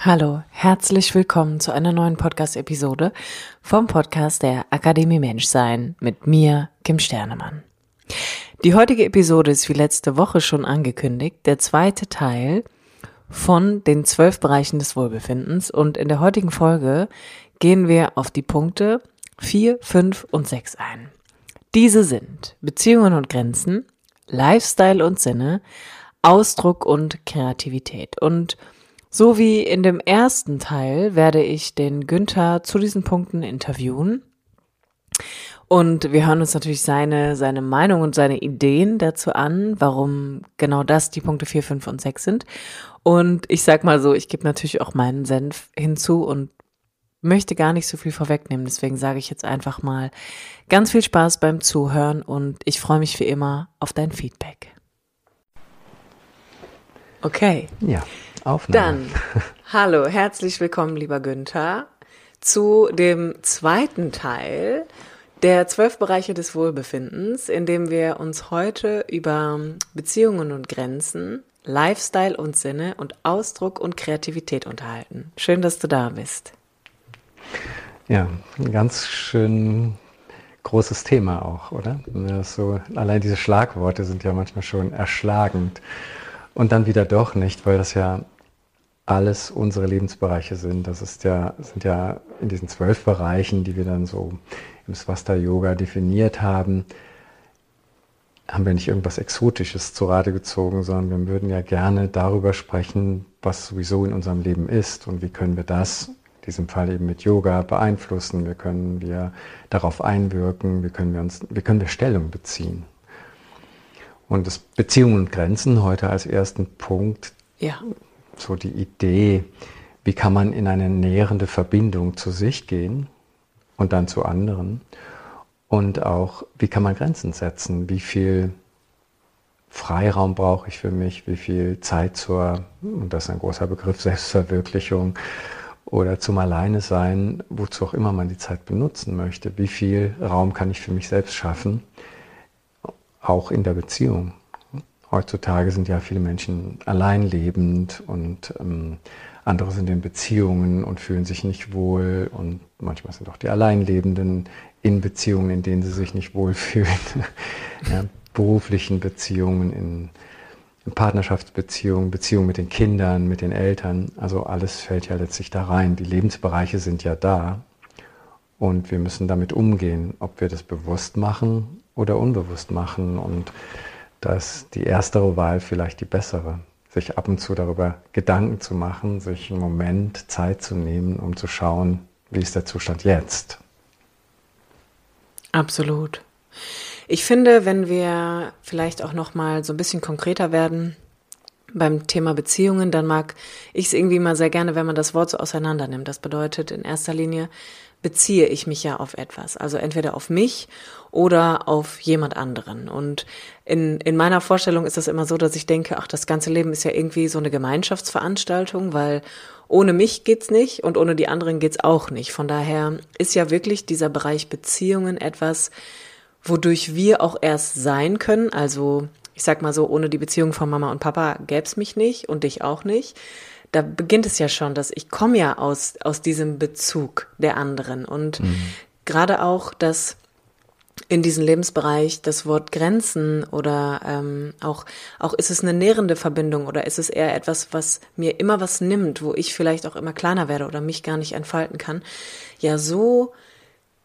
Hallo, herzlich willkommen zu einer neuen Podcast-Episode vom Podcast der Akademie Menschsein mit mir, Kim Sternemann. Die heutige Episode ist wie letzte Woche schon angekündigt, der zweite Teil von den zwölf Bereichen des Wohlbefindens und in der heutigen Folge gehen wir auf die Punkte vier, fünf und sechs ein. Diese sind Beziehungen und Grenzen, Lifestyle und Sinne, Ausdruck und Kreativität und so wie in dem ersten Teil werde ich den Günther zu diesen Punkten interviewen. Und wir hören uns natürlich seine, seine Meinung und seine Ideen dazu an, warum genau das die Punkte 4, 5 und 6 sind. Und ich sag mal so, ich gebe natürlich auch meinen Senf hinzu und möchte gar nicht so viel vorwegnehmen. Deswegen sage ich jetzt einfach mal ganz viel Spaß beim Zuhören und ich freue mich wie immer auf dein Feedback. Okay. Ja. Aufnahme. Dann, hallo, herzlich willkommen, lieber Günther, zu dem zweiten Teil der zwölf Bereiche des Wohlbefindens, in dem wir uns heute über Beziehungen und Grenzen, Lifestyle und Sinne und Ausdruck und Kreativität unterhalten. Schön, dass du da bist. Ja, ein ganz schön großes Thema auch, oder? So, allein diese Schlagworte sind ja manchmal schon erschlagend. Und dann wieder doch nicht, weil das ja alles unsere Lebensbereiche sind. Das ist ja, sind ja in diesen zwölf Bereichen, die wir dann so im Swasta Yoga definiert haben, haben wir nicht irgendwas Exotisches zu Rate gezogen, sondern wir würden ja gerne darüber sprechen, was sowieso in unserem Leben ist und wie können wir das, in diesem Fall eben mit Yoga, beeinflussen, wie können wir darauf einwirken, wie können wir uns, wie können wir Stellung beziehen. Und das Beziehungen und Grenzen heute als ersten Punkt. Ja. So die Idee, wie kann man in eine nährende Verbindung zu sich gehen und dann zu anderen? Und auch, wie kann man Grenzen setzen, wie viel Freiraum brauche ich für mich, wie viel Zeit zur, und das ist ein großer Begriff, Selbstverwirklichung oder zum Alleine sein, wozu auch immer man die Zeit benutzen möchte, wie viel Raum kann ich für mich selbst schaffen, auch in der Beziehung. Heutzutage sind ja viele Menschen allein lebend und ähm, andere sind in Beziehungen und fühlen sich nicht wohl und manchmal sind auch die Alleinlebenden in Beziehungen, in denen sie sich nicht wohlfühlen, ja, beruflichen Beziehungen, in Partnerschaftsbeziehungen, Beziehungen mit den Kindern, mit den Eltern. Also alles fällt ja letztlich da rein. Die Lebensbereiche sind ja da und wir müssen damit umgehen, ob wir das bewusst machen oder unbewusst machen und da ist die erstere Wahl vielleicht die bessere. Sich ab und zu darüber Gedanken zu machen, sich einen Moment Zeit zu nehmen, um zu schauen, wie ist der Zustand jetzt. Absolut. Ich finde, wenn wir vielleicht auch noch mal so ein bisschen konkreter werden beim Thema Beziehungen, dann mag ich es irgendwie mal sehr gerne, wenn man das Wort so auseinander nimmt. Das bedeutet in erster Linie beziehe ich mich ja auf etwas. Also entweder auf mich oder auf jemand anderen. Und in, in meiner Vorstellung ist das immer so, dass ich denke, ach, das ganze Leben ist ja irgendwie so eine Gemeinschaftsveranstaltung, weil ohne mich geht's nicht und ohne die anderen geht's auch nicht. Von daher ist ja wirklich dieser Bereich Beziehungen etwas, wodurch wir auch erst sein können. Also ich sag mal so, ohne die Beziehung von Mama und Papa gäb's mich nicht und dich auch nicht da beginnt es ja schon, dass ich komme ja aus, aus diesem Bezug der anderen. Und mhm. gerade auch, dass in diesem Lebensbereich das Wort Grenzen oder ähm, auch, auch ist es eine nährende Verbindung oder ist es eher etwas, was mir immer was nimmt, wo ich vielleicht auch immer kleiner werde oder mich gar nicht entfalten kann, ja so,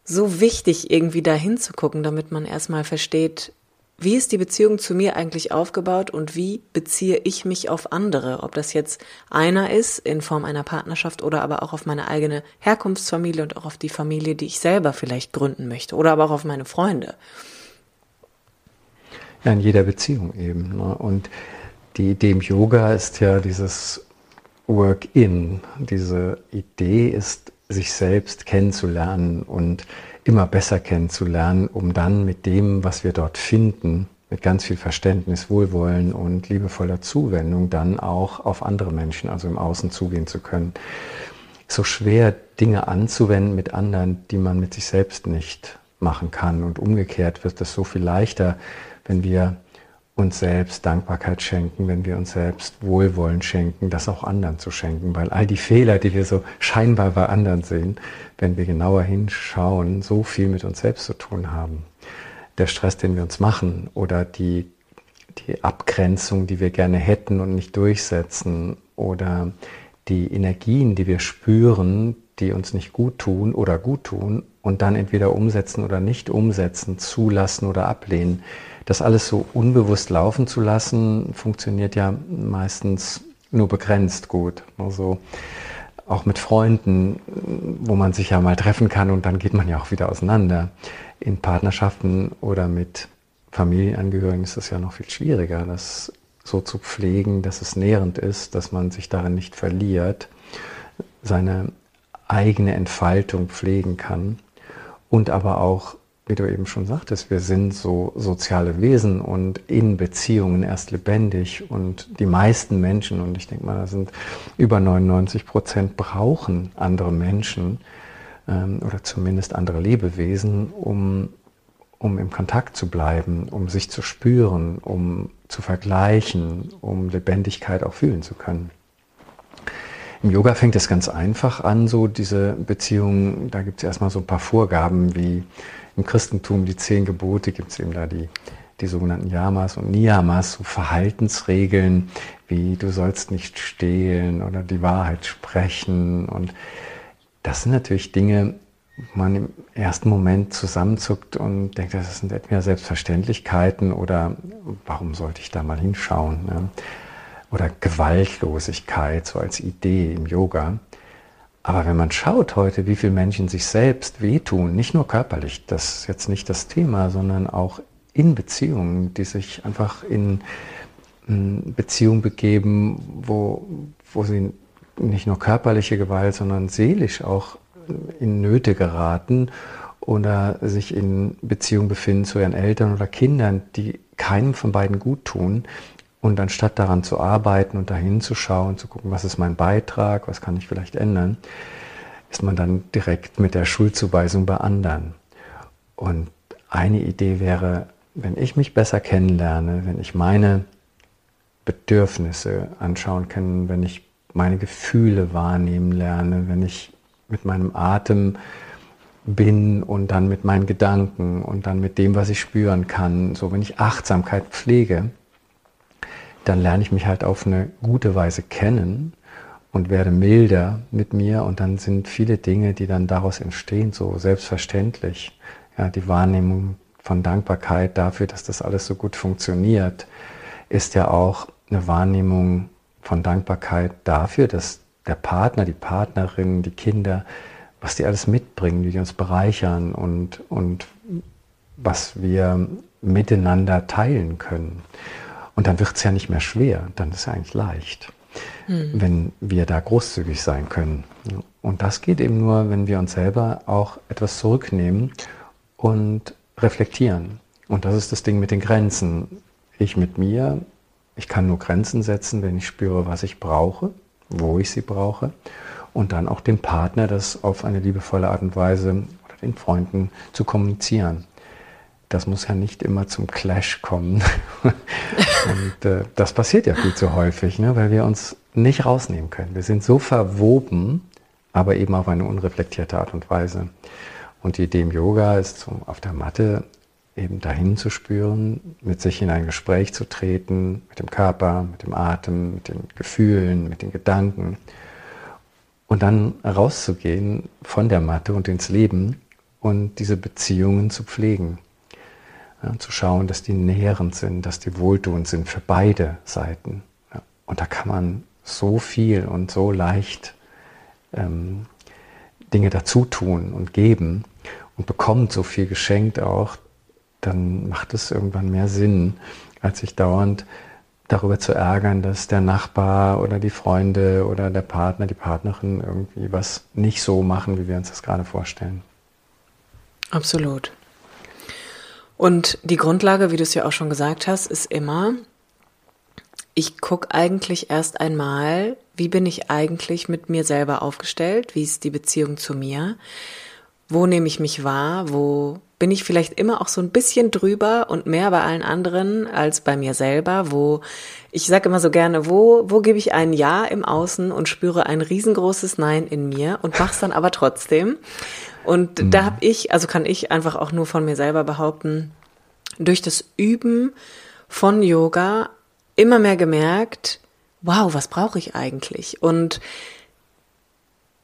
so wichtig irgendwie da hinzugucken, damit man erstmal versteht, wie ist die Beziehung zu mir eigentlich aufgebaut und wie beziehe ich mich auf andere? Ob das jetzt einer ist in Form einer Partnerschaft oder aber auch auf meine eigene Herkunftsfamilie und auch auf die Familie, die ich selber vielleicht gründen möchte oder aber auch auf meine Freunde. Ja, in jeder Beziehung eben. Ne? Und die Idee im Yoga ist ja dieses Work-in. Diese Idee ist, sich selbst kennenzulernen und immer besser kennenzulernen, um dann mit dem, was wir dort finden, mit ganz viel Verständnis, Wohlwollen und liebevoller Zuwendung dann auch auf andere Menschen, also im Außen zugehen zu können. So schwer Dinge anzuwenden mit anderen, die man mit sich selbst nicht machen kann. Und umgekehrt wird es so viel leichter, wenn wir uns selbst Dankbarkeit schenken, wenn wir uns selbst Wohlwollen schenken, das auch anderen zu schenken, weil all die Fehler, die wir so scheinbar bei anderen sehen, wenn wir genauer hinschauen, so viel mit uns selbst zu tun haben. Der Stress, den wir uns machen oder die, die Abgrenzung, die wir gerne hätten und nicht durchsetzen oder die Energien, die wir spüren, die uns nicht gut tun oder gut tun und dann entweder umsetzen oder nicht umsetzen, zulassen oder ablehnen das alles so unbewusst laufen zu lassen, funktioniert ja meistens nur begrenzt gut. Also auch mit Freunden, wo man sich ja mal treffen kann und dann geht man ja auch wieder auseinander. In Partnerschaften oder mit Familienangehörigen ist es ja noch viel schwieriger, das so zu pflegen, dass es nährend ist, dass man sich darin nicht verliert, seine eigene Entfaltung pflegen kann und aber auch wie du eben schon sagtest, wir sind so soziale Wesen und in Beziehungen erst lebendig und die meisten Menschen, und ich denke mal, da sind über 99 Prozent, brauchen andere Menschen ähm, oder zumindest andere Lebewesen, um, um im Kontakt zu bleiben, um sich zu spüren, um zu vergleichen, um Lebendigkeit auch fühlen zu können. Im Yoga fängt es ganz einfach an, so diese Beziehungen, da gibt es erstmal so ein paar Vorgaben wie im Christentum die zehn Gebote gibt es eben da die, die sogenannten Yamas und Niyamas, so Verhaltensregeln wie du sollst nicht stehlen oder die Wahrheit sprechen. Und das sind natürlich Dinge, wo man im ersten Moment zusammenzuckt und denkt, das sind etwa Selbstverständlichkeiten oder warum sollte ich da mal hinschauen? Ne? Oder Gewaltlosigkeit, so als Idee im Yoga. Aber wenn man schaut heute, wie viele Menschen sich selbst wehtun, nicht nur körperlich, das ist jetzt nicht das Thema, sondern auch in Beziehungen, die sich einfach in Beziehungen begeben, wo, wo sie nicht nur körperliche Gewalt, sondern seelisch auch in Nöte geraten oder sich in Beziehung befinden zu ihren Eltern oder Kindern, die keinem von beiden gut tun, und anstatt daran zu arbeiten und dahin zu schauen, zu gucken, was ist mein Beitrag, was kann ich vielleicht ändern, ist man dann direkt mit der Schuldzuweisung bei anderen. Und eine Idee wäre, wenn ich mich besser kennenlerne, wenn ich meine Bedürfnisse anschauen kann, wenn ich meine Gefühle wahrnehmen lerne, wenn ich mit meinem Atem bin und dann mit meinen Gedanken und dann mit dem, was ich spüren kann, so wenn ich Achtsamkeit pflege, dann lerne ich mich halt auf eine gute Weise kennen und werde milder mit mir und dann sind viele Dinge, die dann daraus entstehen, so selbstverständlich. Ja, die Wahrnehmung von Dankbarkeit dafür, dass das alles so gut funktioniert, ist ja auch eine Wahrnehmung von Dankbarkeit dafür, dass der Partner, die Partnerin, die Kinder, was die alles mitbringen, wie die uns bereichern und, und was wir miteinander teilen können. Und dann wird es ja nicht mehr schwer, dann ist es eigentlich leicht, mhm. wenn wir da großzügig sein können. Und das geht eben nur, wenn wir uns selber auch etwas zurücknehmen und reflektieren. Und das ist das Ding mit den Grenzen. Ich mit mir, ich kann nur Grenzen setzen, wenn ich spüre, was ich brauche, wo ich sie brauche. Und dann auch dem Partner das auf eine liebevolle Art und Weise oder den Freunden zu kommunizieren das muss ja nicht immer zum Clash kommen. und äh, das passiert ja viel zu häufig, ne? weil wir uns nicht rausnehmen können. Wir sind so verwoben, aber eben auf eine unreflektierte Art und Weise. Und die Idee im Yoga ist, so auf der Matte eben dahin zu spüren, mit sich in ein Gespräch zu treten, mit dem Körper, mit dem Atem, mit den Gefühlen, mit den Gedanken. Und dann rauszugehen von der Matte und ins Leben und diese Beziehungen zu pflegen. Ja, zu schauen, dass die nährend sind, dass die wohltuend sind für beide Seiten. Ja, und da kann man so viel und so leicht ähm, Dinge dazu tun und geben und bekommt so viel geschenkt auch, dann macht es irgendwann mehr Sinn, als sich dauernd darüber zu ärgern, dass der Nachbar oder die Freunde oder der Partner, die Partnerin irgendwie was nicht so machen, wie wir uns das gerade vorstellen. Absolut. Und die Grundlage, wie du es ja auch schon gesagt hast, ist immer, ich gucke eigentlich erst einmal, wie bin ich eigentlich mit mir selber aufgestellt, wie ist die Beziehung zu mir? Wo nehme ich mich wahr, wo bin ich vielleicht immer auch so ein bisschen drüber und mehr bei allen anderen als bei mir selber, wo ich sage immer so gerne, wo, wo gebe ich ein Ja im Außen und spüre ein riesengroßes Nein in mir und mach's dann aber trotzdem. Und mhm. da habe ich, also kann ich einfach auch nur von mir selber behaupten, durch das Üben von Yoga immer mehr gemerkt, wow, was brauche ich eigentlich? Und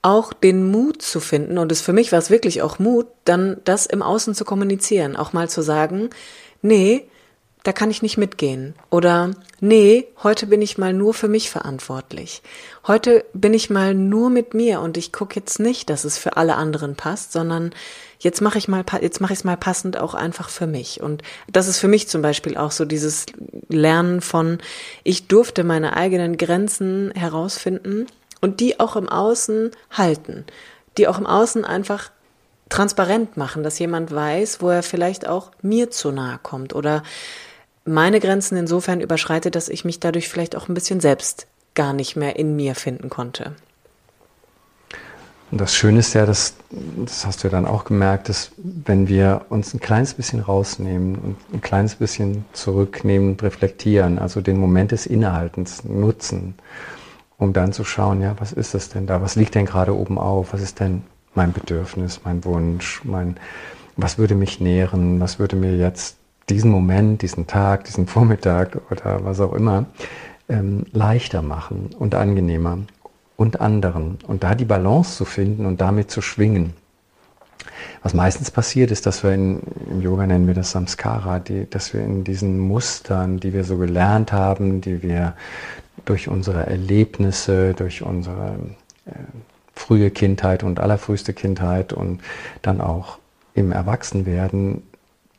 auch den Mut zu finden, und es für mich war es wirklich auch Mut, dann das im Außen zu kommunizieren, auch mal zu sagen, nee, da kann ich nicht mitgehen. Oder nee, heute bin ich mal nur für mich verantwortlich. Heute bin ich mal nur mit mir und ich gucke jetzt nicht, dass es für alle anderen passt, sondern jetzt mache ich mal, jetzt mache ich es mal passend auch einfach für mich. Und das ist für mich zum Beispiel auch so dieses Lernen von, ich durfte meine eigenen Grenzen herausfinden und die auch im Außen halten, die auch im Außen einfach transparent machen, dass jemand weiß, wo er vielleicht auch mir zu nahe kommt oder meine Grenzen insofern überschreitet, dass ich mich dadurch vielleicht auch ein bisschen selbst gar nicht mehr in mir finden konnte. Und das Schöne ist ja, dass, das hast du ja dann auch gemerkt, dass wenn wir uns ein kleines bisschen rausnehmen und ein kleines bisschen zurücknehmen und reflektieren, also den Moment des Innehaltens nutzen, um dann zu schauen, ja, was ist das denn da? Was liegt denn gerade oben auf? Was ist denn mein Bedürfnis, mein Wunsch, mein, was würde mich nähren? Was würde mir jetzt diesen Moment, diesen Tag, diesen Vormittag oder was auch immer ähm, leichter machen und angenehmer und anderen? Und da die Balance zu finden und damit zu schwingen. Was meistens passiert, ist, dass wir in, im Yoga nennen wir das Samskara, die, dass wir in diesen Mustern, die wir so gelernt haben, die wir durch unsere Erlebnisse, durch unsere äh, frühe Kindheit und allerfrüheste Kindheit und dann auch im Erwachsenwerden,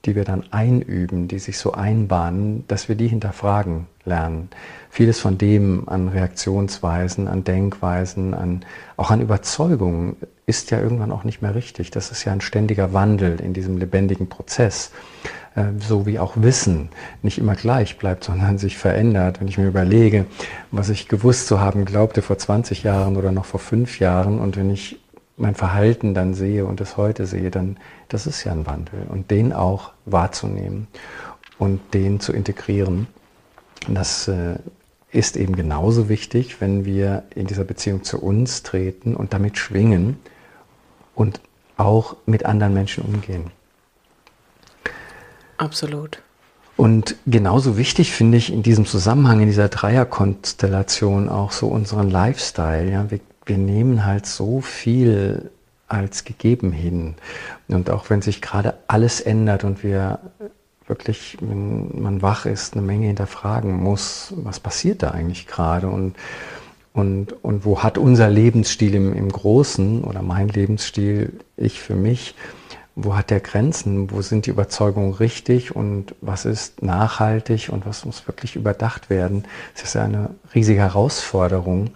die wir dann einüben, die sich so einbahnen, dass wir die hinterfragen lernen. Vieles von dem an Reaktionsweisen, an Denkweisen, an, auch an Überzeugungen ist ja irgendwann auch nicht mehr richtig. Das ist ja ein ständiger Wandel in diesem lebendigen Prozess. Äh, so wie auch Wissen nicht immer gleich bleibt, sondern sich verändert. Wenn ich mir überlege, was ich gewusst zu haben glaubte vor 20 Jahren oder noch vor fünf Jahren und wenn ich mein Verhalten dann sehe und es heute sehe, dann das ist ja ein Wandel und den auch wahrzunehmen und den zu integrieren. Das äh, ist eben genauso wichtig, wenn wir in dieser Beziehung zu uns treten und damit schwingen und auch mit anderen Menschen umgehen. Absolut. Und genauso wichtig finde ich in diesem Zusammenhang, in dieser Dreierkonstellation auch so unseren Lifestyle. Ja, wir, wir nehmen halt so viel als gegeben hin. Und auch wenn sich gerade alles ändert und wir wirklich, wenn man wach ist, eine Menge hinterfragen muss, was passiert da eigentlich gerade und, und, und wo hat unser Lebensstil im, im Großen oder mein Lebensstil, ich für mich, wo hat der Grenzen, wo sind die Überzeugungen richtig und was ist nachhaltig und was muss wirklich überdacht werden. Das ist eine riesige Herausforderung.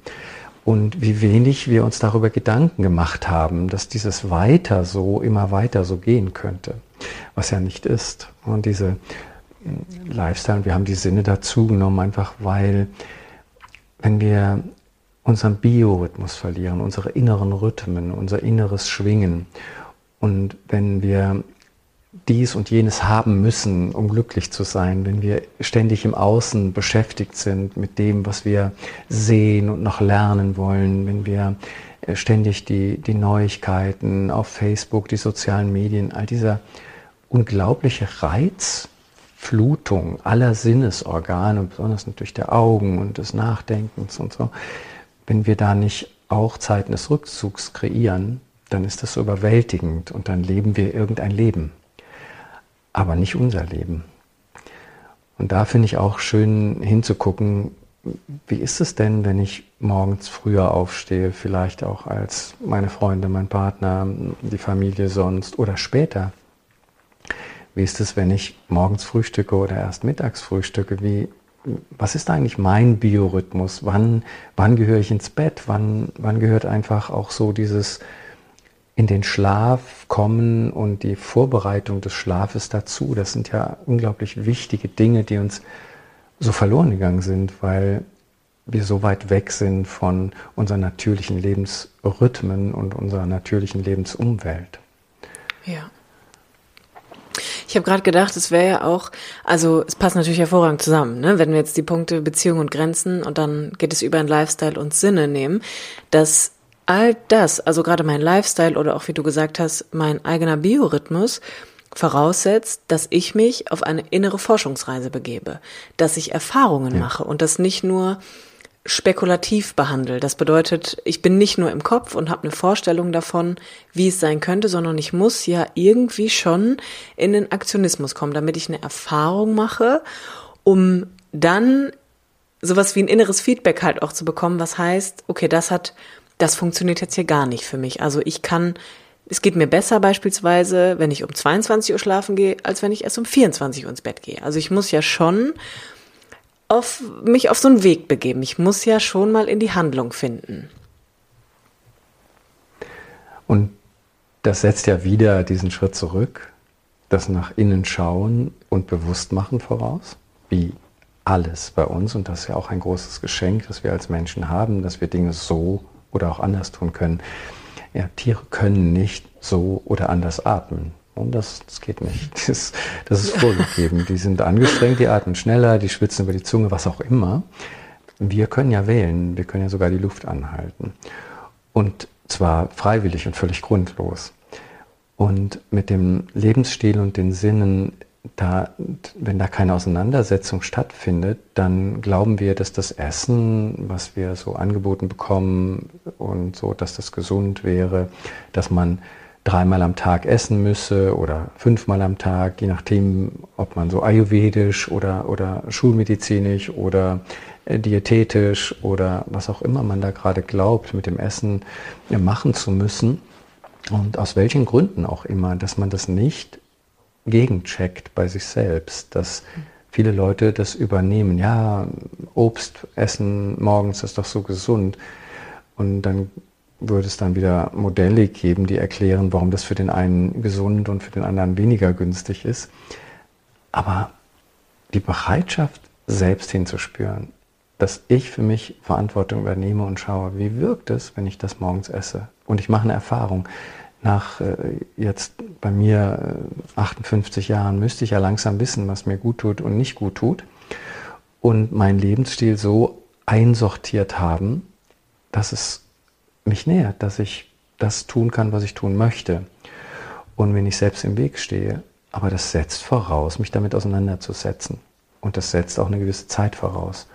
Und wie wenig wir uns darüber Gedanken gemacht haben, dass dieses weiter so, immer weiter so gehen könnte, was ja nicht ist. Und diese hm, Lifestyle, wir haben die Sinne dazu genommen, einfach weil, wenn wir unseren Biorhythmus verlieren, unsere inneren Rhythmen, unser inneres Schwingen und wenn wir dies und jenes haben müssen, um glücklich zu sein, wenn wir ständig im Außen beschäftigt sind mit dem, was wir sehen und noch lernen wollen, wenn wir äh, ständig die, die Neuigkeiten auf Facebook, die sozialen Medien, all dieser unglaubliche Reizflutung aller Sinnesorgane, besonders natürlich der Augen und des Nachdenkens und so, wenn wir da nicht auch Zeiten des Rückzugs kreieren, dann ist das so überwältigend und dann leben wir irgendein Leben, aber nicht unser Leben. Und da finde ich auch schön hinzugucken, wie ist es denn, wenn ich morgens früher aufstehe, vielleicht auch als meine Freunde, mein Partner, die Familie sonst oder später? Wie ist es, wenn ich morgens frühstücke oder erst mittags frühstücke? Wie, was ist eigentlich mein Biorhythmus? Wann, wann gehöre ich ins Bett? Wann, wann gehört einfach auch so dieses in den Schlaf kommen und die Vorbereitung des Schlafes dazu. Das sind ja unglaublich wichtige Dinge, die uns so verloren gegangen sind, weil wir so weit weg sind von unseren natürlichen Lebensrhythmen und unserer natürlichen Lebensumwelt. Ja. Ich habe gerade gedacht, es wäre ja auch, also es passt natürlich hervorragend zusammen, ne? wenn wir jetzt die Punkte Beziehung und Grenzen und dann geht es über ein Lifestyle und Sinne nehmen, dass all das, also gerade mein Lifestyle oder auch wie du gesagt hast, mein eigener Biorhythmus, voraussetzt, dass ich mich auf eine innere Forschungsreise begebe, dass ich Erfahrungen ja. mache und das nicht nur spekulativ behandle. Das bedeutet, ich bin nicht nur im Kopf und habe eine Vorstellung davon, wie es sein könnte, sondern ich muss ja irgendwie schon in den Aktionismus kommen, damit ich eine Erfahrung mache, um dann sowas wie ein inneres Feedback halt auch zu bekommen, was heißt, okay, das hat, das funktioniert jetzt hier gar nicht für mich. Also ich kann, es geht mir besser beispielsweise, wenn ich um 22 Uhr schlafen gehe, als wenn ich erst um 24 Uhr ins Bett gehe. Also ich muss ja schon auf mich auf so einen Weg begeben. Ich muss ja schon mal in die Handlung finden. Und das setzt ja wieder diesen Schritt zurück, das nach innen schauen und bewusst machen voraus, wie alles bei uns. Und das ist ja auch ein großes Geschenk, das wir als Menschen haben, dass wir Dinge so oder auch anders tun können. Ja, Tiere können nicht so oder anders atmen. Und das, das geht nicht. Das, das ist vorgegeben. Die sind angestrengt, die atmen schneller, die schwitzen über die Zunge, was auch immer. Wir können ja wählen, wir können ja sogar die Luft anhalten. Und zwar freiwillig und völlig grundlos. Und mit dem Lebensstil und den Sinnen, da, wenn da keine Auseinandersetzung stattfindet, dann glauben wir, dass das Essen, was wir so angeboten bekommen und so, dass das gesund wäre, dass man dreimal am Tag essen müsse oder fünfmal am Tag, je nachdem, ob man so ayurvedisch oder, oder schulmedizinisch oder äh, diätetisch oder was auch immer man da gerade glaubt, mit dem Essen äh, machen zu müssen. Und aus welchen Gründen auch immer, dass man das nicht gegencheckt bei sich selbst, dass viele Leute das übernehmen. Ja, Obst essen morgens ist doch so gesund. Und dann würde es dann wieder Modelle geben, die erklären, warum das für den einen gesund und für den anderen weniger günstig ist. Aber die Bereitschaft, selbst hinzuspüren, dass ich für mich Verantwortung übernehme und schaue, wie wirkt es, wenn ich das morgens esse. Und ich mache eine Erfahrung. Nach äh, jetzt bei mir äh, 58 Jahren müsste ich ja langsam wissen, was mir gut tut und nicht gut tut. Und meinen Lebensstil so einsortiert haben, dass es mich nähert, dass ich das tun kann, was ich tun möchte. Und wenn ich selbst im Weg stehe, aber das setzt voraus, mich damit auseinanderzusetzen. Und das setzt auch eine gewisse Zeit voraus.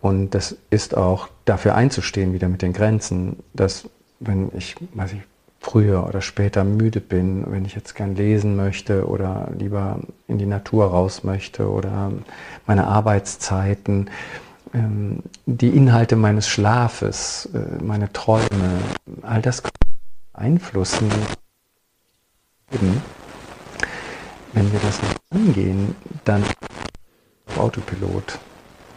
Und das ist auch dafür einzustehen, wieder mit den Grenzen, dass wenn ich, weiß ich, früher oder später müde bin, wenn ich jetzt gern lesen möchte oder lieber in die Natur raus möchte oder meine Arbeitszeiten, ähm, die Inhalte meines Schlafes, äh, meine Träume, all das beeinflussen. Wenn wir das nicht angehen, dann auf Autopilot.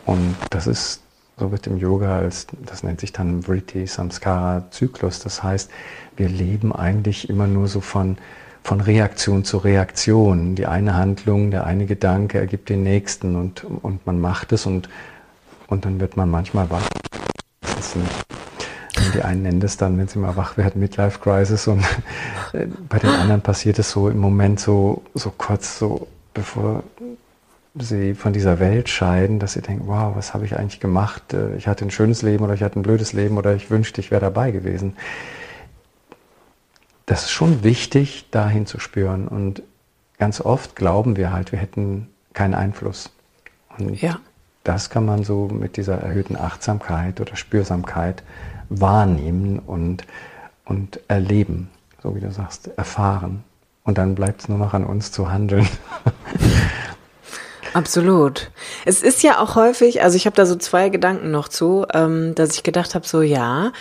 Und das ist, so wird im Yoga als, das nennt sich dann Vritti Samskara Zyklus. Das heißt, wir leben eigentlich immer nur so von, von Reaktion zu Reaktion. Die eine Handlung, der eine Gedanke ergibt den nächsten und, und man macht es und und dann wird man manchmal wach. Die einen nennen das dann, wenn sie mal wach werden, Midlife Crisis. Und äh, bei den anderen passiert es so im Moment so, so kurz, so bevor sie von dieser Welt scheiden, dass sie denken, wow, was habe ich eigentlich gemacht? Äh, ich hatte ein schönes Leben oder ich hatte ein blödes Leben oder ich wünschte, ich wäre dabei gewesen. Das ist schon wichtig, dahin zu spüren. Und ganz oft glauben wir halt, wir hätten keinen Einfluss. Und ja das kann man so mit dieser erhöhten Achtsamkeit oder Spürsamkeit wahrnehmen und, und erleben, so wie du sagst, erfahren. Und dann bleibt es nur noch an uns zu handeln. Absolut. Es ist ja auch häufig, also ich habe da so zwei Gedanken noch zu, ähm, dass ich gedacht habe, so ja,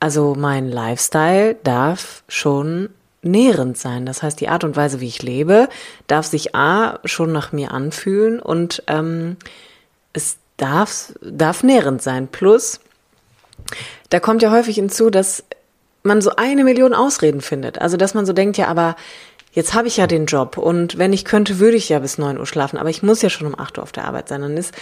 also mein Lifestyle darf schon nährend sein. Das heißt, die Art und Weise, wie ich lebe, darf sich A schon nach mir anfühlen und ähm, es darf, darf nährend sein. Plus, da kommt ja häufig hinzu, dass man so eine Million Ausreden findet. Also, dass man so denkt, ja, aber jetzt habe ich ja den Job und wenn ich könnte, würde ich ja bis neun Uhr schlafen, aber ich muss ja schon um acht Uhr auf der Arbeit sein. Dann ist,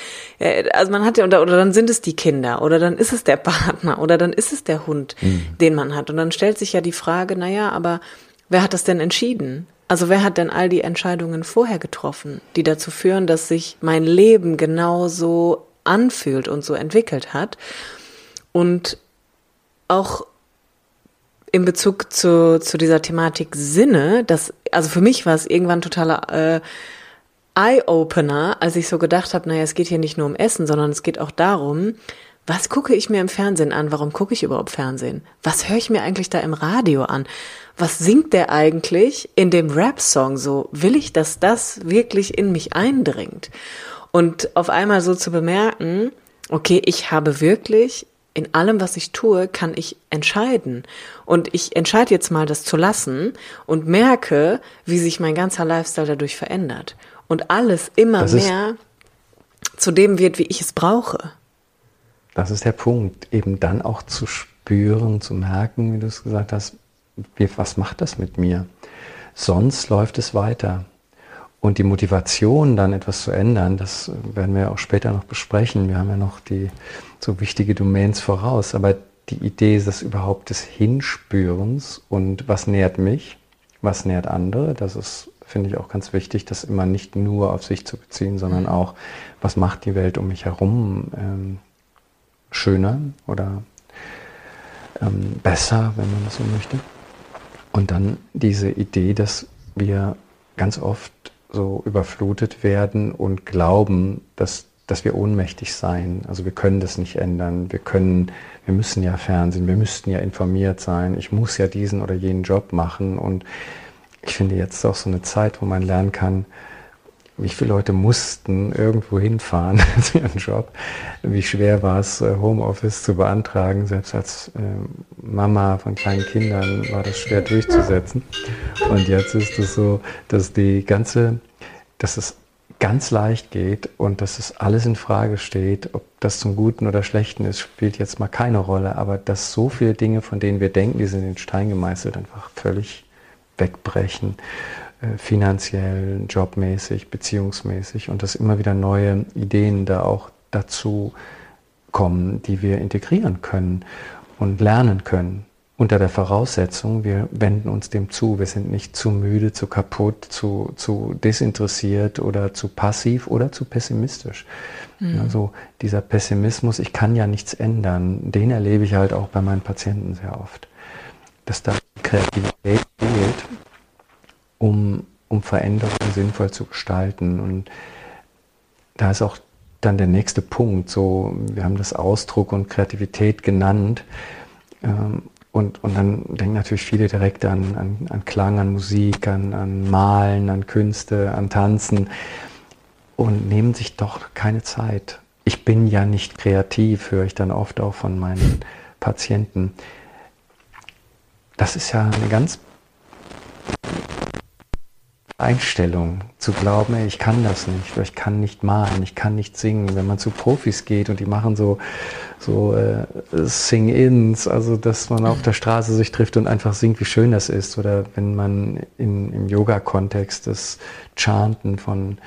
also man hat ja, oder, oder dann sind es die Kinder oder dann ist es der Partner oder dann ist es der Hund, mhm. den man hat. Und dann stellt sich ja die Frage, naja, aber wer hat das denn entschieden? Also wer hat denn all die Entscheidungen vorher getroffen, die dazu führen, dass sich mein Leben genauso anfühlt und so entwickelt hat? Und auch in Bezug zu, zu dieser Thematik Sinne, das, also für mich war es irgendwann totaler äh, Eye-Opener, als ich so gedacht habe, naja, es geht hier nicht nur um Essen, sondern es geht auch darum, was gucke ich mir im Fernsehen an? Warum gucke ich überhaupt Fernsehen? Was höre ich mir eigentlich da im Radio an? Was singt der eigentlich in dem Rap-Song so? Will ich, dass das wirklich in mich eindringt? Und auf einmal so zu bemerken, okay, ich habe wirklich in allem, was ich tue, kann ich entscheiden. Und ich entscheide jetzt mal, das zu lassen und merke, wie sich mein ganzer Lifestyle dadurch verändert. Und alles immer mehr zu dem wird, wie ich es brauche. Das ist der Punkt, eben dann auch zu spüren, zu merken, wie du es gesagt hast, wie, was macht das mit mir? Sonst läuft es weiter. Und die Motivation, dann etwas zu ändern, das werden wir auch später noch besprechen. Wir haben ja noch die so wichtige Domains voraus. Aber die Idee ist das überhaupt des Hinspürens und was nährt mich, was nährt andere, das ist, finde ich, auch ganz wichtig, das immer nicht nur auf sich zu beziehen, sondern auch, was macht die Welt um mich herum ähm, schöner oder ähm, besser, wenn man das so möchte. Und dann diese Idee, dass wir ganz oft so überflutet werden und glauben, dass, dass wir ohnmächtig sein. Also wir können das nicht ändern. Wir können, wir müssen ja Fernsehen, wir müssten ja informiert sein. Ich muss ja diesen oder jenen Job machen. Und ich finde jetzt auch so eine Zeit, wo man lernen kann, wie viele Leute mussten irgendwo hinfahren zu ihrem Job? Wie schwer war es, äh, Homeoffice zu beantragen? Selbst als äh, Mama von kleinen Kindern war das schwer durchzusetzen. Und jetzt ist es so, dass die ganze, dass es ganz leicht geht und dass es alles in Frage steht, ob das zum Guten oder Schlechten ist, spielt jetzt mal keine Rolle. Aber dass so viele Dinge, von denen wir denken, die sind in den Stein gemeißelt, einfach völlig wegbrechen. Äh, finanziell, jobmäßig, beziehungsmäßig und dass immer wieder neue Ideen da auch dazu kommen, die wir integrieren können und lernen können. Unter der Voraussetzung, wir wenden uns dem zu. Wir sind nicht zu müde, zu kaputt, zu, zu desinteressiert oder zu passiv oder zu pessimistisch. Mhm. Also dieser Pessimismus, ich kann ja nichts ändern, den erlebe ich halt auch bei meinen Patienten sehr oft. Dass da Kreativität Veränderungen sinnvoll zu gestalten. Und da ist auch dann der nächste Punkt. So, wir haben das Ausdruck und Kreativität genannt. Ähm, und, und dann denken natürlich viele direkt an, an, an Klang, an Musik, an, an Malen, an Künste, an Tanzen und nehmen sich doch keine Zeit. Ich bin ja nicht kreativ, höre ich dann oft auch von meinen Patienten. Das ist ja eine ganz Einstellung, zu glauben, ey, ich kann das nicht, ich kann nicht malen, ich kann nicht singen. Wenn man zu Profis geht und die machen so, so äh, Sing-Ins, also dass man auf der Straße sich trifft und einfach singt, wie schön das ist. Oder wenn man in, im Yoga-Kontext das Chanten von,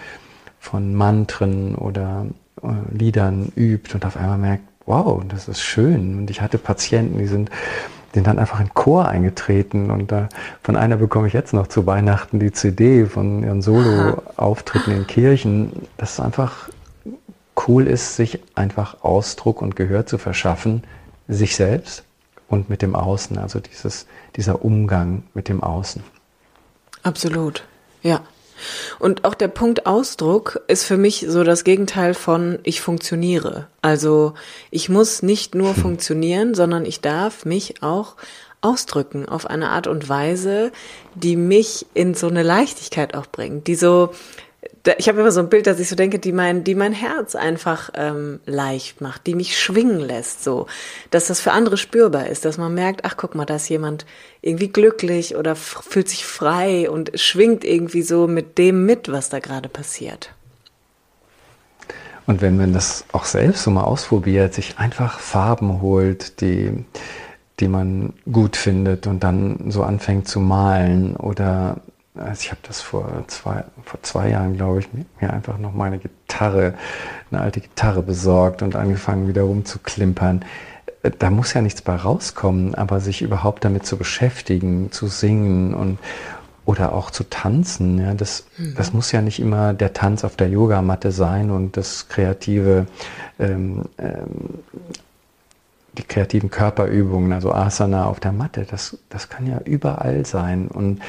von Mantren oder äh, Liedern übt und auf einmal merkt, wow, das ist schön. Und ich hatte Patienten, die sind sind dann einfach in Chor eingetreten und da von einer bekomme ich jetzt noch zu Weihnachten die CD von ihren Solo-Auftritten in Kirchen, dass es einfach cool ist, sich einfach Ausdruck und Gehör zu verschaffen, sich selbst und mit dem Außen, also dieses, dieser Umgang mit dem Außen. Absolut, ja. Und auch der Punkt Ausdruck ist für mich so das Gegenteil von ich funktioniere. Also ich muss nicht nur hm. funktionieren, sondern ich darf mich auch ausdrücken auf eine Art und Weise, die mich in so eine Leichtigkeit auch bringt, die so ich habe immer so ein Bild, dass ich so denke, die mein, die mein Herz einfach ähm, leicht macht, die mich schwingen lässt, so, dass das für andere spürbar ist, dass man merkt, ach guck mal, da ist jemand irgendwie glücklich oder fühlt sich frei und schwingt irgendwie so mit dem mit, was da gerade passiert. Und wenn man das auch selbst so mal ausprobiert, sich einfach Farben holt, die, die man gut findet und dann so anfängt zu malen oder also ich habe das vor zwei, vor zwei Jahren, glaube ich, mir einfach noch meine Gitarre, eine alte Gitarre besorgt und angefangen wieder rumzuklimpern. da muss ja nichts bei rauskommen, aber sich überhaupt damit zu beschäftigen, zu singen und oder auch zu tanzen, ja, das, mhm. das muss ja nicht immer der Tanz auf der Yogamatte sein und das kreative, ähm, ähm, die kreativen Körperübungen, also Asana auf der Matte, das, das kann ja überall sein und,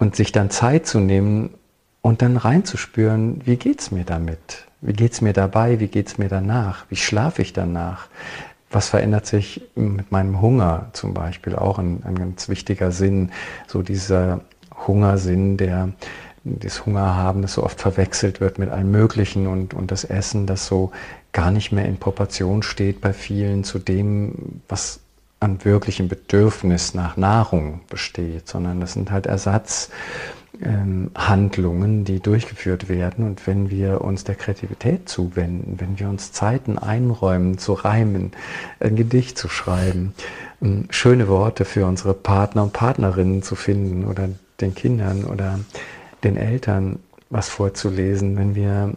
und sich dann Zeit zu nehmen und dann reinzuspüren, wie geht's mir damit? Wie geht's mir dabei? Wie geht's mir danach? Wie schlafe ich danach? was verändert sich mit meinem Hunger zum Beispiel auch ein, ein ganz wichtiger Sinn, so dieser Hungersinn, der das Hungerhaben, das so oft verwechselt wird mit allem Möglichen und, und das Essen, das so gar nicht mehr in Proportion steht bei vielen zu dem, was an wirklichem Bedürfnis nach Nahrung besteht, sondern das sind halt Ersatz ähm, die durchgeführt werden. Und wenn wir uns der Kreativität zuwenden, wenn wir uns Zeiten einräumen, zu reimen, ein Gedicht zu schreiben, ähm, schöne Worte für unsere Partner und Partnerinnen zu finden oder den Kindern oder den Eltern was vorzulesen, wenn wir,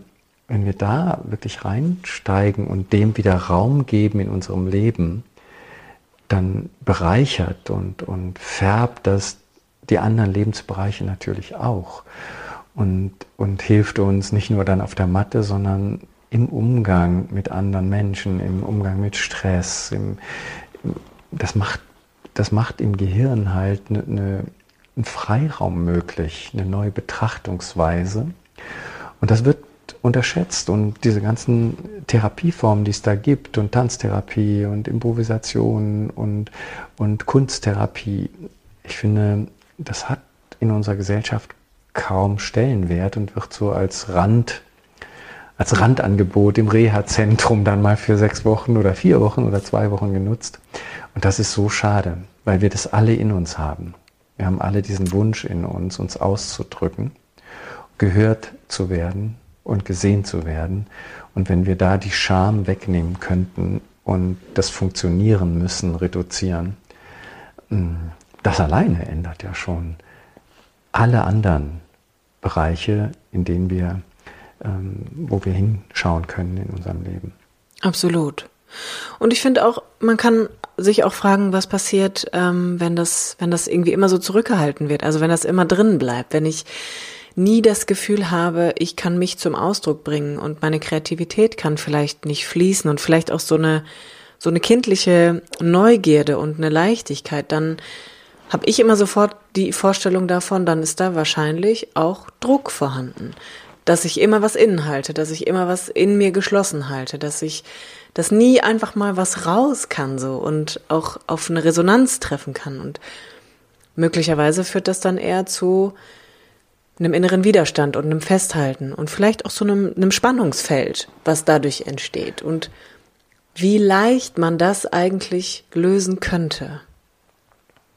wenn wir da wirklich reinsteigen und dem wieder Raum geben in unserem Leben, dann bereichert und, und färbt das die anderen Lebensbereiche natürlich auch. Und, und hilft uns nicht nur dann auf der Matte, sondern im Umgang mit anderen Menschen, im Umgang mit Stress. Im, das, macht, das macht im Gehirn halt eine, eine, einen Freiraum möglich, eine neue Betrachtungsweise. Und das wird unterschätzt und diese ganzen Therapieformen, die es da gibt und Tanztherapie und Improvisation und, und Kunsttherapie, ich finde, das hat in unserer Gesellschaft kaum Stellenwert und wird so als Rand, als Randangebot im Reha-Zentrum dann mal für sechs Wochen oder vier Wochen oder zwei Wochen genutzt. Und das ist so schade, weil wir das alle in uns haben. Wir haben alle diesen Wunsch in uns, uns auszudrücken, gehört zu werden und gesehen zu werden. Und wenn wir da die Scham wegnehmen könnten und das Funktionieren müssen reduzieren, hm, das alleine ändert ja schon alle anderen Bereiche, in denen wir, ähm, wo wir hinschauen können in unserem Leben. Absolut. Und ich finde auch, man kann sich auch fragen, was passiert, ähm, wenn das, wenn das irgendwie immer so zurückgehalten wird. Also wenn das immer drin bleibt, wenn ich nie das Gefühl habe, ich kann mich zum Ausdruck bringen und meine Kreativität kann vielleicht nicht fließen und vielleicht auch so eine, so eine kindliche Neugierde und eine Leichtigkeit, dann habe ich immer sofort die Vorstellung davon, dann ist da wahrscheinlich auch Druck vorhanden. Dass ich immer was innen halte, dass ich immer was in mir geschlossen halte, dass ich, dass nie einfach mal was raus kann so und auch auf eine Resonanz treffen kann. Und möglicherweise führt das dann eher zu einem inneren Widerstand und einem Festhalten und vielleicht auch zu einem, einem Spannungsfeld, was dadurch entsteht. Und wie leicht man das eigentlich lösen könnte.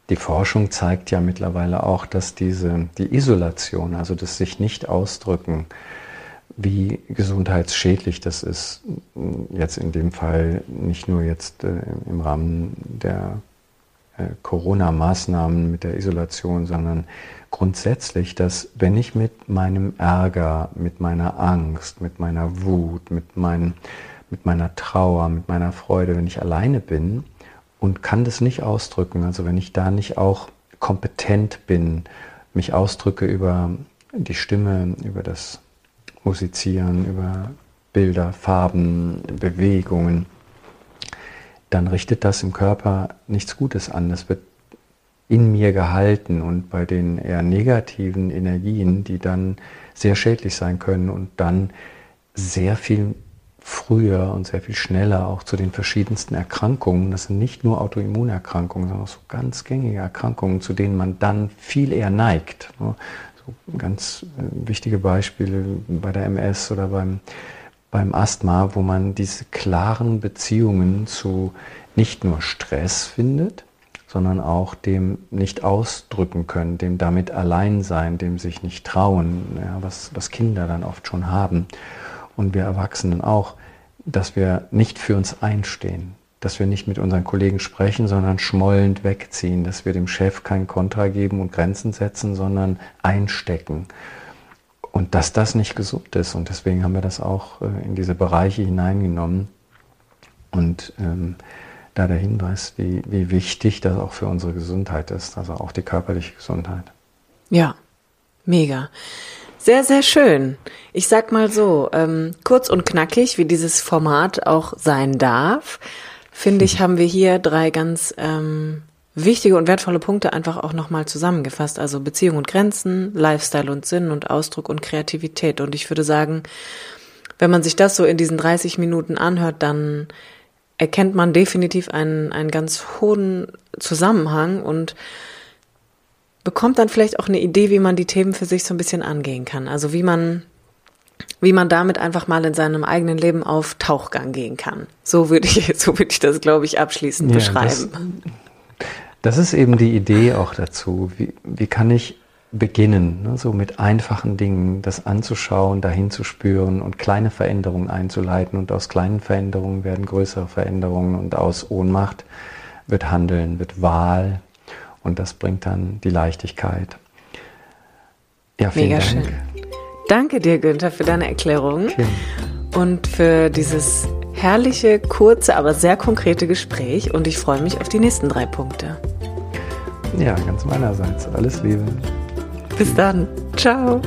Die Forschung zeigt ja mittlerweile auch, dass diese, die Isolation, also das sich nicht ausdrücken, wie gesundheitsschädlich das ist, jetzt in dem Fall nicht nur jetzt äh, im Rahmen der äh, Corona-Maßnahmen mit der Isolation, sondern grundsätzlich, dass wenn ich mit meinem Ärger, mit meiner Angst, mit meiner Wut, mit, mein, mit meiner Trauer, mit meiner Freude, wenn ich alleine bin, und kann das nicht ausdrücken. Also wenn ich da nicht auch kompetent bin, mich ausdrücke über die Stimme, über das Musizieren, über Bilder, Farben, Bewegungen, dann richtet das im Körper nichts Gutes an. Das wird in mir gehalten und bei den eher negativen Energien, die dann sehr schädlich sein können und dann sehr viel früher und sehr viel schneller auch zu den verschiedensten Erkrankungen. Das sind nicht nur Autoimmunerkrankungen, sondern auch so ganz gängige Erkrankungen, zu denen man dann viel eher neigt. So ganz äh, wichtige Beispiele bei der MS oder beim, beim Asthma, wo man diese klaren Beziehungen zu nicht nur Stress findet, sondern auch dem nicht ausdrücken können, dem damit allein sein, dem sich nicht trauen, ja, was, was Kinder dann oft schon haben und wir Erwachsenen auch, dass wir nicht für uns einstehen, dass wir nicht mit unseren Kollegen sprechen, sondern schmollend wegziehen, dass wir dem Chef kein Kontra geben und Grenzen setzen, sondern einstecken. Und dass das nicht gesund ist. Und deswegen haben wir das auch äh, in diese Bereiche hineingenommen. Und ähm, da der Hinweis, wie, wie wichtig das auch für unsere Gesundheit ist, also auch die körperliche Gesundheit. Ja, mega. Sehr, sehr schön. Ich sag mal so, ähm, kurz und knackig, wie dieses Format auch sein darf, finde ich, haben wir hier drei ganz ähm, wichtige und wertvolle Punkte einfach auch nochmal zusammengefasst. Also Beziehung und Grenzen, Lifestyle und Sinn und Ausdruck und Kreativität. Und ich würde sagen, wenn man sich das so in diesen 30 Minuten anhört, dann erkennt man definitiv einen, einen ganz hohen Zusammenhang und bekommt dann vielleicht auch eine Idee, wie man die Themen für sich so ein bisschen angehen kann. Also wie man, wie man damit einfach mal in seinem eigenen Leben auf Tauchgang gehen kann. So würde ich, so würde ich das, glaube ich, abschließend ja, beschreiben. Das, das, ist eben die Idee auch dazu. Wie, wie kann ich beginnen, ne, so mit einfachen Dingen, das anzuschauen, dahin zu spüren und kleine Veränderungen einzuleiten. Und aus kleinen Veränderungen werden größere Veränderungen und aus Ohnmacht wird Handeln, wird Wahl, und das bringt dann die Leichtigkeit. Ja, vielen Mega Dank. schön. Danke dir, Günther, für deine Erklärung okay. und für dieses herrliche, kurze, aber sehr konkrete Gespräch. Und ich freue mich auf die nächsten drei Punkte. Ja, ganz meinerseits. Alles Liebe. Bis dann. Ciao.